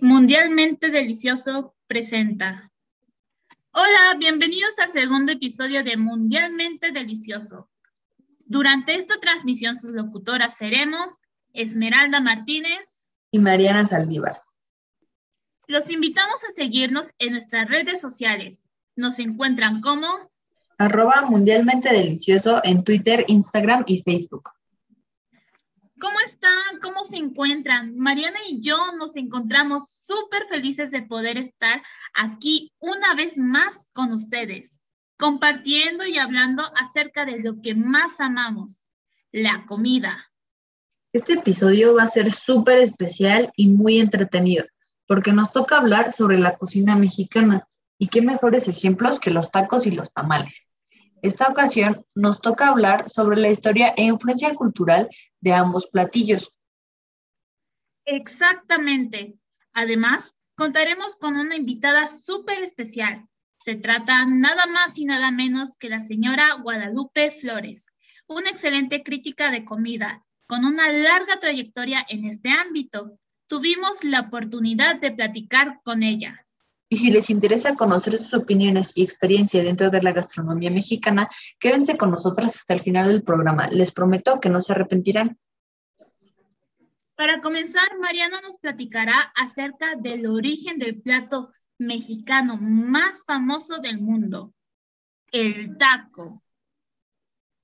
Mundialmente Delicioso presenta. Hola, bienvenidos al segundo episodio de Mundialmente Delicioso. Durante esta transmisión sus locutoras seremos Esmeralda Martínez y Mariana Saldívar. Los invitamos a seguirnos en nuestras redes sociales. Nos encuentran como arroba mundialmente delicioso en Twitter, Instagram y Facebook. ¿Cómo están? ¿Cómo encuentran? Mariana y yo nos encontramos súper felices de poder estar aquí una vez más con ustedes, compartiendo y hablando acerca de lo que más amamos, la comida. Este episodio va a ser súper especial y muy entretenido, porque nos toca hablar sobre la cocina mexicana y qué mejores ejemplos que los tacos y los tamales. Esta ocasión nos toca hablar sobre la historia e influencia cultural de ambos platillos. Exactamente. Además, contaremos con una invitada súper especial. Se trata nada más y nada menos que la señora Guadalupe Flores, una excelente crítica de comida, con una larga trayectoria en este ámbito. Tuvimos la oportunidad de platicar con ella. Y si les interesa conocer sus opiniones y experiencia dentro de la gastronomía mexicana, quédense con nosotros hasta el final del programa. Les prometo que no se arrepentirán. Para comenzar, Mariana nos platicará acerca del origen del plato mexicano más famoso del mundo, el taco.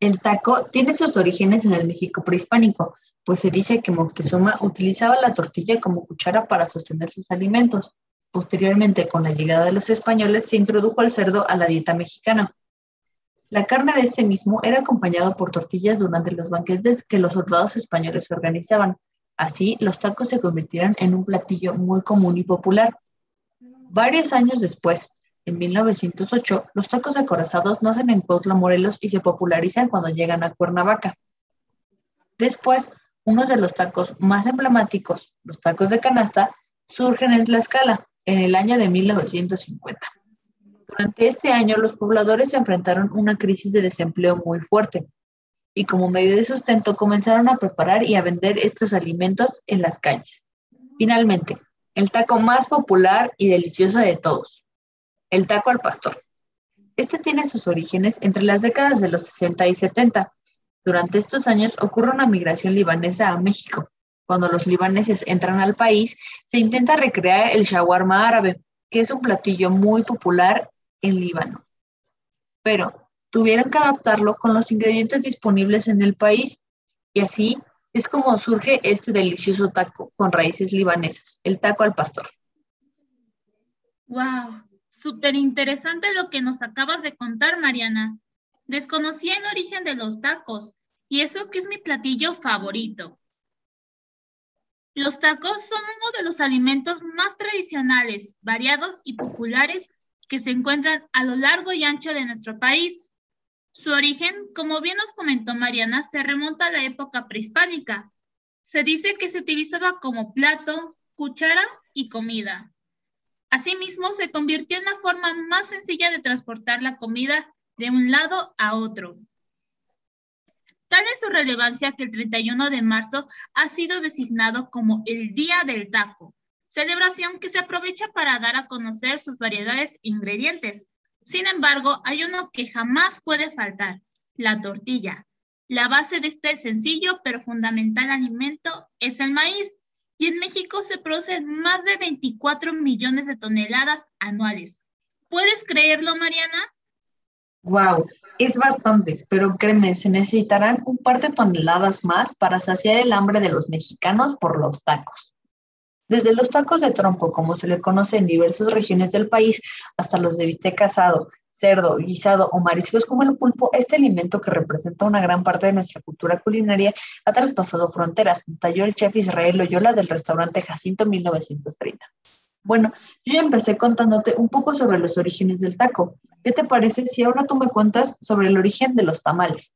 El taco tiene sus orígenes en el México prehispánico, pues se dice que Moctezuma utilizaba la tortilla como cuchara para sostener sus alimentos. Posteriormente, con la llegada de los españoles, se introdujo el cerdo a la dieta mexicana. La carne de este mismo era acompañado por tortillas durante los banquetes que los soldados españoles organizaban. Así, los tacos se convirtieron en un platillo muy común y popular. Varios años después, en 1908, los tacos acorazados nacen en Cuautla, Morelos y se popularizan cuando llegan a Cuernavaca. Después, uno de los tacos más emblemáticos, los tacos de canasta, surgen en Tlaxcala, en el año de 1950. Durante este año, los pobladores se enfrentaron a una crisis de desempleo muy fuerte y como medio de sustento comenzaron a preparar y a vender estos alimentos en las calles. Finalmente, el taco más popular y delicioso de todos, el taco al pastor. Este tiene sus orígenes entre las décadas de los 60 y 70. Durante estos años ocurre una migración libanesa a México, cuando los libaneses entran al país, se intenta recrear el shawarma árabe, que es un platillo muy popular en Líbano. Pero tuvieron que adaptarlo con los ingredientes disponibles en el país y así es como surge este delicioso taco con raíces libanesas, el taco al pastor. ¡Wow! Súper interesante lo que nos acabas de contar, Mariana. Desconocía el origen de los tacos y eso que es mi platillo favorito. Los tacos son uno de los alimentos más tradicionales, variados y populares que se encuentran a lo largo y ancho de nuestro país. Su origen, como bien nos comentó Mariana, se remonta a la época prehispánica. Se dice que se utilizaba como plato, cuchara y comida. Asimismo, se convirtió en la forma más sencilla de transportar la comida de un lado a otro. Tal es su relevancia que el 31 de marzo ha sido designado como el Día del Taco, celebración que se aprovecha para dar a conocer sus variedades e ingredientes. Sin embargo, hay uno que jamás puede faltar, la tortilla. La base de este sencillo pero fundamental alimento es el maíz, y en México se producen más de 24 millones de toneladas anuales. ¿Puedes creerlo, Mariana? Wow, es bastante, pero créeme, se necesitarán un par de toneladas más para saciar el hambre de los mexicanos por los tacos. Desde los tacos de trompo, como se le conoce en diversas regiones del país, hasta los de bistec asado, cerdo, guisado o mariscos como el pulpo, este alimento que representa una gran parte de nuestra cultura culinaria ha traspasado fronteras, detalló el chef Israel Loyola del restaurante Jacinto 1930. Bueno, yo ya empecé contándote un poco sobre los orígenes del taco. ¿Qué te parece si ahora tú me cuentas sobre el origen de los tamales?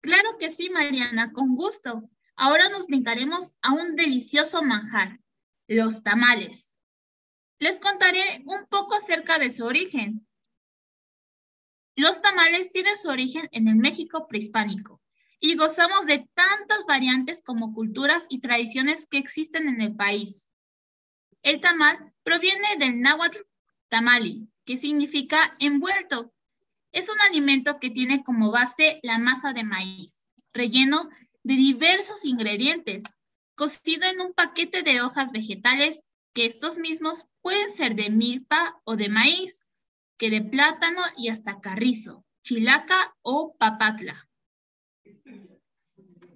Claro que sí, Mariana, con gusto. Ahora nos brincaremos a un delicioso manjar, los tamales. Les contaré un poco acerca de su origen. Los tamales tienen su origen en el México prehispánico y gozamos de tantas variantes como culturas y tradiciones que existen en el país. El tamal proviene del náhuatl tamali, que significa envuelto. Es un alimento que tiene como base la masa de maíz, relleno de diversos ingredientes, cocido en un paquete de hojas vegetales que estos mismos pueden ser de milpa o de maíz, que de plátano y hasta carrizo, chilaca o papatla.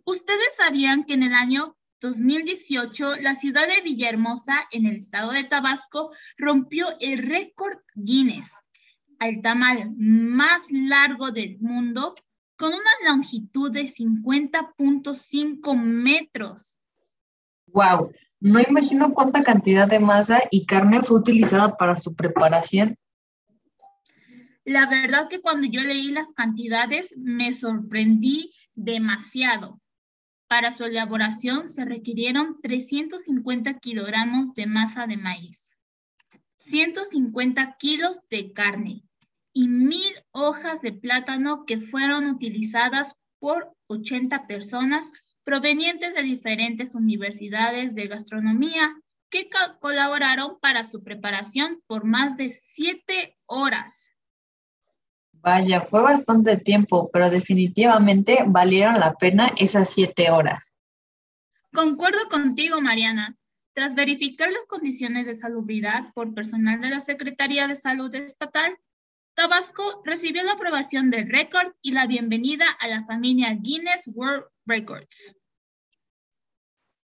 ¿Ustedes sabían que en el año 2018 la ciudad de Villahermosa, en el estado de Tabasco, rompió el récord Guinness al tamal más largo del mundo con una longitud de 50.5 metros? ¡Wow! No imagino cuánta cantidad de masa y carne fue utilizada para su preparación. La verdad que cuando yo leí las cantidades me sorprendí demasiado. Para su elaboración se requirieron 350 kilogramos de masa de maíz, 150 kilos de carne y mil hojas de plátano que fueron utilizadas por 80 personas provenientes de diferentes universidades de gastronomía que colaboraron para su preparación por más de siete horas. Vaya, fue bastante tiempo, pero definitivamente valieron la pena esas siete horas. Concuerdo contigo, Mariana. Tras verificar las condiciones de salubridad por personal de la Secretaría de Salud Estatal, Tabasco recibió la aprobación del récord y la bienvenida a la familia Guinness World Records.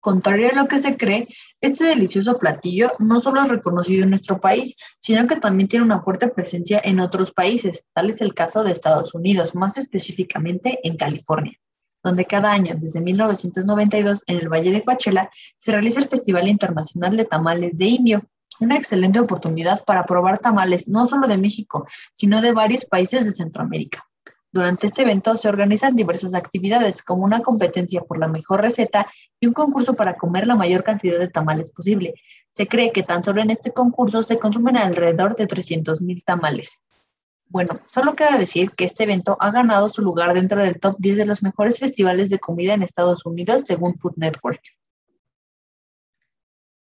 Contrario a lo que se cree, este delicioso platillo no solo es reconocido en nuestro país, sino que también tiene una fuerte presencia en otros países, tal es el caso de Estados Unidos, más específicamente en California, donde cada año, desde 1992, en el Valle de Coachella, se realiza el Festival Internacional de Tamales de Indio, una excelente oportunidad para probar tamales no solo de México, sino de varios países de Centroamérica. Durante este evento se organizan diversas actividades, como una competencia por la mejor receta y un concurso para comer la mayor cantidad de tamales posible. Se cree que tan solo en este concurso se consumen alrededor de 300.000 tamales. Bueno, solo queda decir que este evento ha ganado su lugar dentro del top 10 de los mejores festivales de comida en Estados Unidos, según Food Network.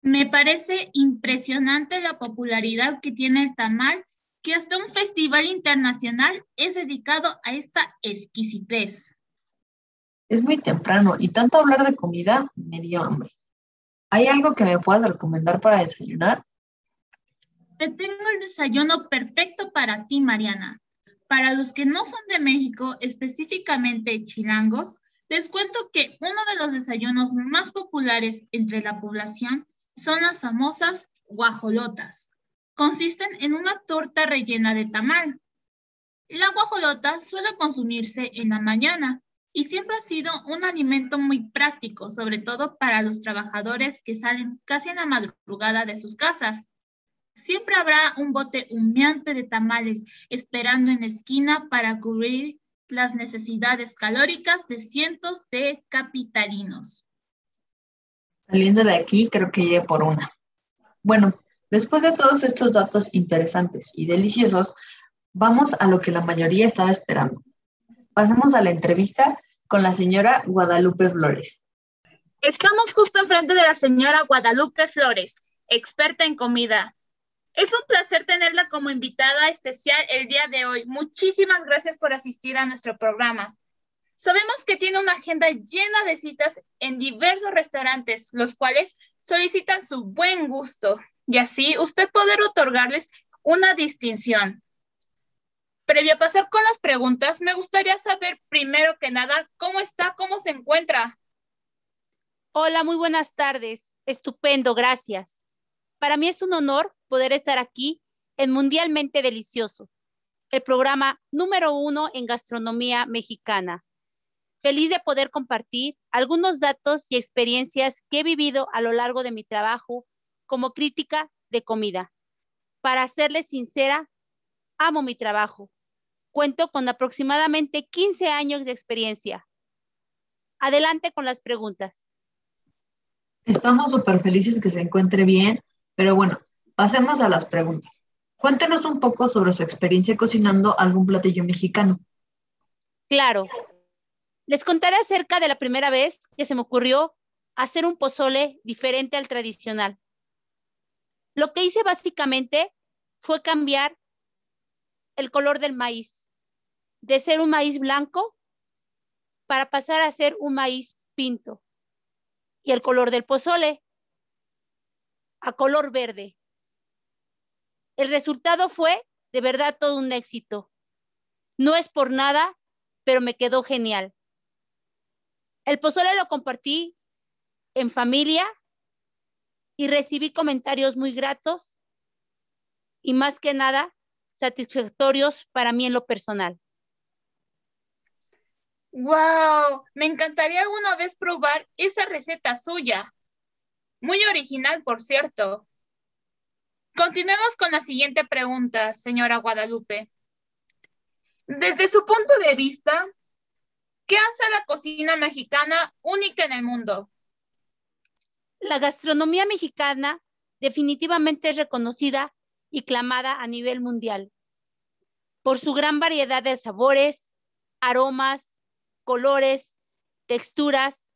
Me parece impresionante la popularidad que tiene el tamal, que hasta un festival internacional es dedicado a esta exquisitez. Es muy temprano y tanto hablar de comida me dio hambre. ¿Hay algo que me puedas recomendar para desayunar? Te tengo el desayuno perfecto para ti, Mariana. Para los que no son de México, específicamente chilangos, les cuento que uno de los desayunos más populares entre la población son las famosas guajolotas. Consisten en una torta rellena de tamal. La guajolota suele consumirse en la mañana y siempre ha sido un alimento muy práctico, sobre todo para los trabajadores que salen casi en la madrugada de sus casas. Siempre habrá un bote humeante de tamales esperando en la esquina para cubrir las necesidades calóricas de cientos de capitalinos. Saliendo de aquí, creo que iré por una. Bueno, después de todos estos datos interesantes y deliciosos, vamos a lo que la mayoría estaba esperando. Pasemos a la entrevista con la señora Guadalupe Flores. Estamos justo enfrente de la señora Guadalupe Flores, experta en comida. Es un placer tenerla como invitada especial el día de hoy. Muchísimas gracias por asistir a nuestro programa. Sabemos que tiene una agenda llena de citas en diversos restaurantes, los cuales solicitan su buen gusto y así usted poder otorgarles una distinción. Previo a pasar con las preguntas, me gustaría saber primero que nada cómo está, cómo se encuentra. Hola, muy buenas tardes. Estupendo, gracias. Para mí es un honor poder estar aquí en Mundialmente Delicioso, el programa número uno en gastronomía mexicana. Feliz de poder compartir algunos datos y experiencias que he vivido a lo largo de mi trabajo como crítica de comida. Para serles sincera, amo mi trabajo. Cuento con aproximadamente 15 años de experiencia. Adelante con las preguntas. Estamos súper felices que se encuentre bien, pero bueno, pasemos a las preguntas. Cuéntenos un poco sobre su experiencia cocinando algún platillo mexicano. Claro, les contaré acerca de la primera vez que se me ocurrió hacer un pozole diferente al tradicional. Lo que hice básicamente fue cambiar el color del maíz, de ser un maíz blanco para pasar a ser un maíz pinto. Y el color del pozole a color verde. El resultado fue de verdad todo un éxito. No es por nada, pero me quedó genial. El pozole lo compartí en familia y recibí comentarios muy gratos y más que nada satisfactorios para mí en lo personal. ¡Wow! Me encantaría alguna vez probar esa receta suya. Muy original, por cierto. Continuemos con la siguiente pregunta, señora Guadalupe. Desde su punto de vista, ¿qué hace la cocina mexicana única en el mundo? La gastronomía mexicana definitivamente es reconocida y clamada a nivel mundial por su gran variedad de sabores, aromas, colores, texturas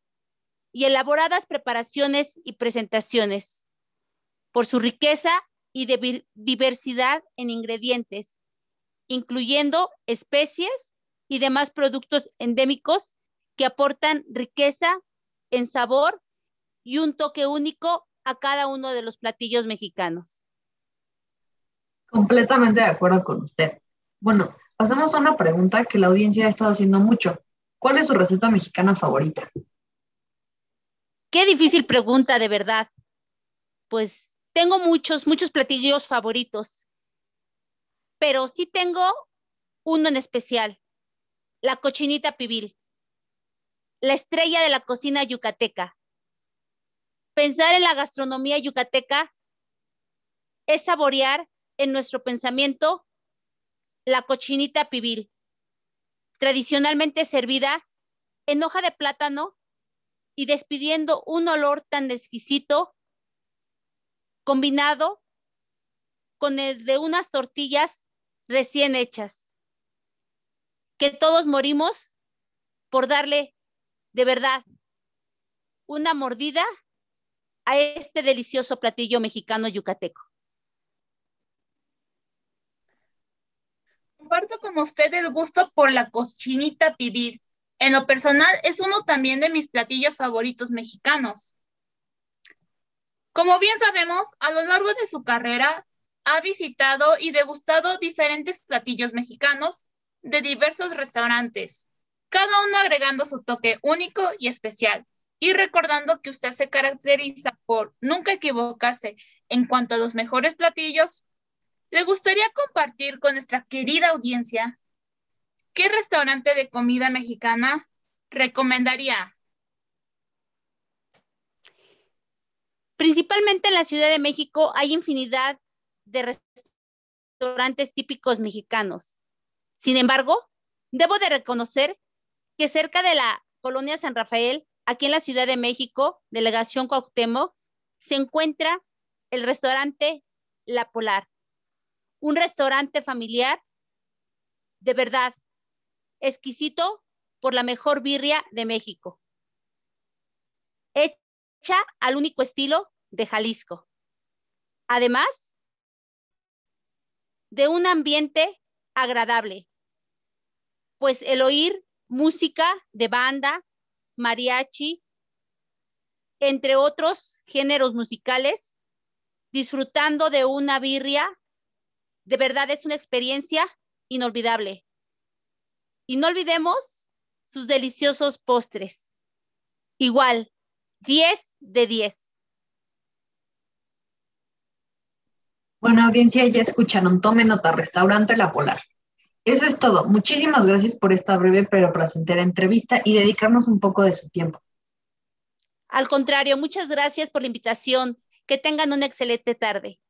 y elaboradas preparaciones y presentaciones, por su riqueza y diversidad en ingredientes, incluyendo especies y demás productos endémicos que aportan riqueza en sabor y un toque único a cada uno de los platillos mexicanos. Completamente de acuerdo con usted. Bueno, pasamos a una pregunta que la audiencia ha estado haciendo mucho. ¿Cuál es su receta mexicana favorita? Qué difícil pregunta, de verdad. Pues tengo muchos, muchos platillos favoritos, pero sí tengo uno en especial, la cochinita pibil, la estrella de la cocina yucateca. Pensar en la gastronomía yucateca es saborear en nuestro pensamiento la cochinita pibil, tradicionalmente servida en hoja de plátano y despidiendo un olor tan exquisito combinado con el de unas tortillas recién hechas, que todos morimos por darle de verdad una mordida a este delicioso platillo mexicano yucateco. Comparto con usted el gusto por la cochinita pibil. En lo personal, es uno también de mis platillos favoritos mexicanos. Como bien sabemos, a lo largo de su carrera ha visitado y degustado diferentes platillos mexicanos de diversos restaurantes, cada uno agregando su toque único y especial y recordando que usted se caracteriza por nunca equivocarse en cuanto a los mejores platillos, le gustaría compartir con nuestra querida audiencia qué restaurante de comida mexicana recomendaría. Principalmente en la Ciudad de México hay infinidad de restaurantes típicos mexicanos. Sin embargo, debo de reconocer que cerca de la colonia San Rafael aquí en la Ciudad de México, delegación Cuauhtémoc, se encuentra el restaurante La Polar, un restaurante familiar de verdad exquisito por la mejor birria de México, hecha al único estilo de Jalisco. Además de un ambiente agradable, pues el oír música de banda, mariachi, entre otros géneros musicales, disfrutando de una birria. De verdad es una experiencia inolvidable. Y no olvidemos sus deliciosos postres. Igual, 10 de 10. Bueno, audiencia, ya escucharon. Tome nota, restaurante La Polar. Eso es todo. Muchísimas gracias por esta breve pero placentera entrevista y dedicarnos un poco de su tiempo. Al contrario, muchas gracias por la invitación. Que tengan una excelente tarde.